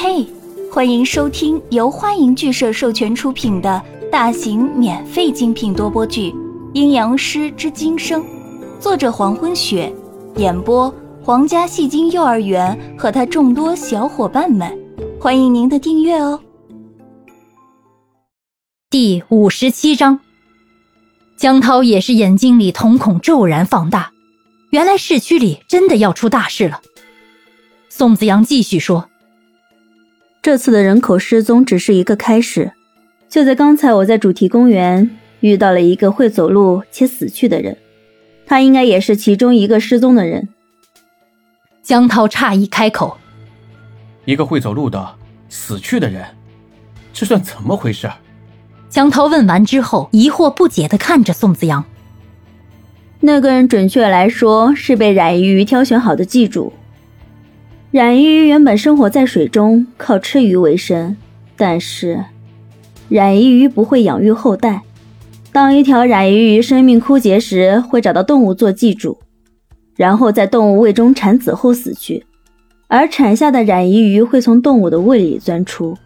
嘿，欢迎收听由欢迎剧社授权出品的大型免费精品多播剧《阴阳师之今生》，作者黄昏雪，演播皇家戏精幼儿园和他众多小伙伴们，欢迎您的订阅哦。第五十七章，江涛也是眼睛里瞳孔骤然放大，原来市区里真的要出大事了。宋子阳继续说。这次的人口失踪只是一个开始。就在刚才，我在主题公园遇到了一个会走路且死去的人，他应该也是其中一个失踪的人。江涛诧异开口：“一个会走路的死去的人，这算怎么回事？”江涛问完之后，疑惑不解的看着宋子阳。那个人，准确来说是被冉鱼挑选好的祭主。冉鱼原本生活在水中，靠吃鱼为生。但是，冉鱼不会养育后代。当一条冉鱼鱼生命枯竭时，会找到动物做寄主，然后在动物胃中产子后死去。而产下的冉鱼鱼会从动物的胃里钻出。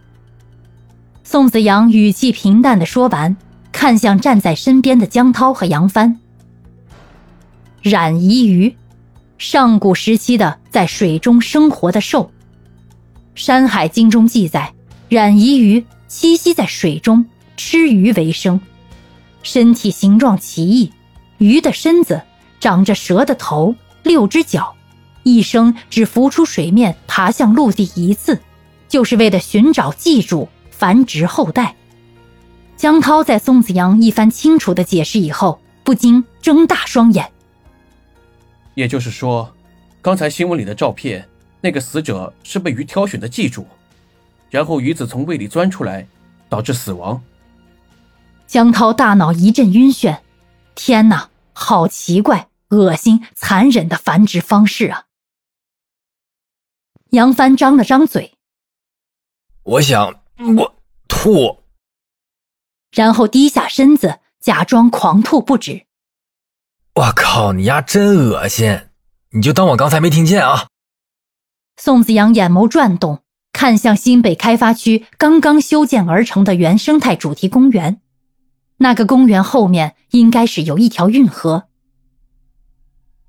宋子阳语气平淡的说完，看向站在身边的江涛和杨帆。冉鱼鱼。上古时期的在水中生活的兽，《山海经》中记载，冉夷鱼栖息在水中，吃鱼为生，身体形状奇异，鱼的身子长着蛇的头，六只脚，一生只浮出水面，爬向陆地一次，就是为了寻找寄主，繁殖后代。江涛在宋子阳一番清楚的解释以后，不禁睁大双眼。也就是说，刚才新闻里的照片，那个死者是被鱼挑选的寄主，然后鱼子从胃里钻出来，导致死亡。江涛大脑一阵晕眩，天哪，好奇怪、恶心、残忍的繁殖方式啊！杨帆张了张嘴，我想我吐，然后低下身子，假装狂吐不止。我靠，你丫真恶心！你就当我刚才没听见啊！宋子阳眼眸转动，看向新北开发区刚刚修建而成的原生态主题公园。那个公园后面应该是有一条运河。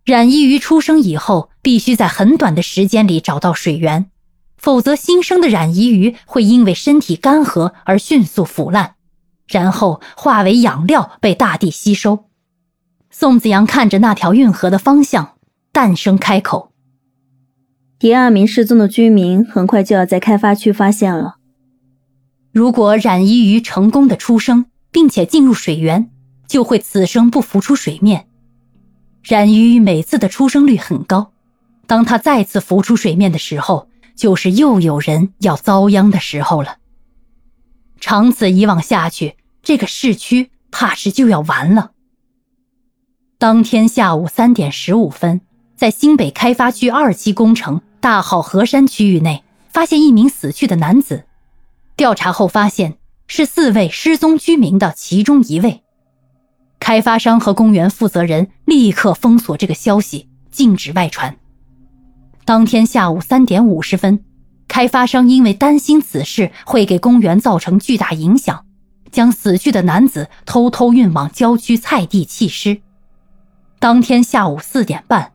冉一鱼出生以后，必须在很短的时间里找到水源，否则新生的冉一鱼会因为身体干涸而迅速腐烂，然后化为养料被大地吸收。宋子阳看着那条运河的方向，淡声开口：“第二名失踪的居民很快就要在开发区发现了。如果冉依鱼成功的出生，并且进入水源，就会此生不浮出水面。冉依鱼每次的出生率很高，当他再次浮出水面的时候，就是又有人要遭殃的时候了。长此以往下去，这个市区怕是就要完了。”当天下午三点十五分，在新北开发区二期工程大好河山区域内，发现一名死去的男子。调查后发现，是四位失踪居民的其中一位。开发商和公园负责人立刻封锁这个消息，禁止外传。当天下午三点五十分，开发商因为担心此事会给公园造成巨大影响，将死去的男子偷偷运往郊区菜地弃尸。当天下午四点半，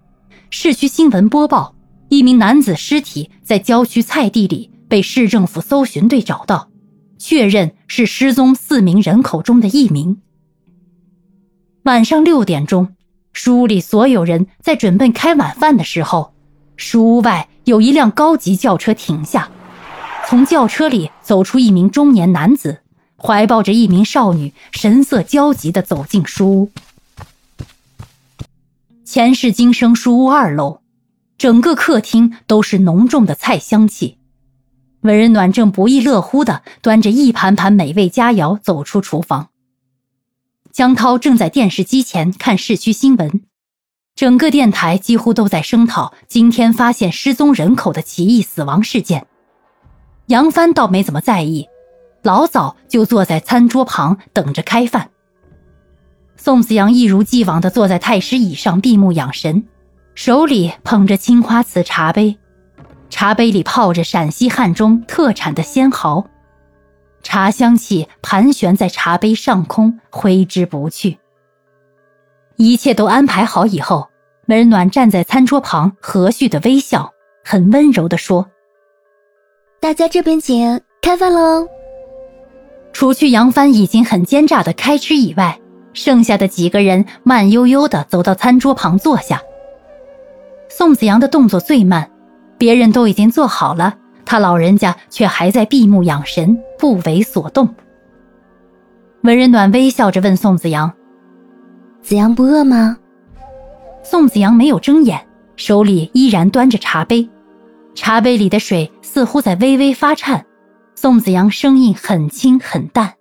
市区新闻播报：一名男子尸体在郊区菜地里被市政府搜寻队找到，确认是失踪四名人口中的一名。晚上六点钟，书屋里所有人在准备开晚饭的时候，书屋外有一辆高级轿车停下，从轿车里走出一名中年男子，怀抱着一名少女，神色焦急地走进书屋。前世今生书屋二楼，整个客厅都是浓重的菜香气。文人暖正不亦乐乎的端着一盘盘美味佳肴走出厨房。江涛正在电视机前看市区新闻，整个电台几乎都在声讨今天发现失踪人口的奇异死亡事件。杨帆倒没怎么在意，老早就坐在餐桌旁等着开饭。宋子阳一如既往地坐在太师椅上闭目养神，手里捧着青花瓷茶杯。茶杯里泡着陕西汉中特产的仙毫，茶香气盘旋在茶杯上空，挥之不去。一切都安排好以后，温暖站在餐桌旁，和煦的微笑，很温柔地说：“大家这边请，开饭喽。”除去杨帆已经很奸诈的开吃以外，剩下的几个人慢悠悠地走到餐桌旁坐下。宋子阳的动作最慢，别人都已经做好了，他老人家却还在闭目养神，不为所动。文人暖微笑着问宋子阳：“子阳不饿吗？”宋子阳没有睁眼，手里依然端着茶杯，茶杯里的水似乎在微微发颤。宋子阳声音很轻很淡：“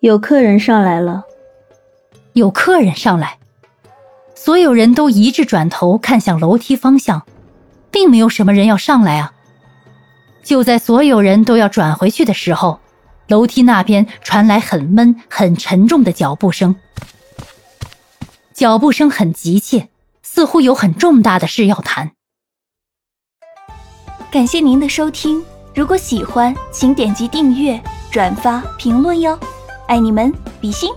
有客人上来了。”有客人上来。所有人都一致转头看向楼梯方向，并没有什么人要上来啊。就在所有人都要转回去的时候，楼梯那边传来很闷、很沉重的脚步声，脚步声很急切，似乎有很重大的事要谈。感谢您的收听，如果喜欢，请点击订阅、转发、评论哟，爱你们，比心。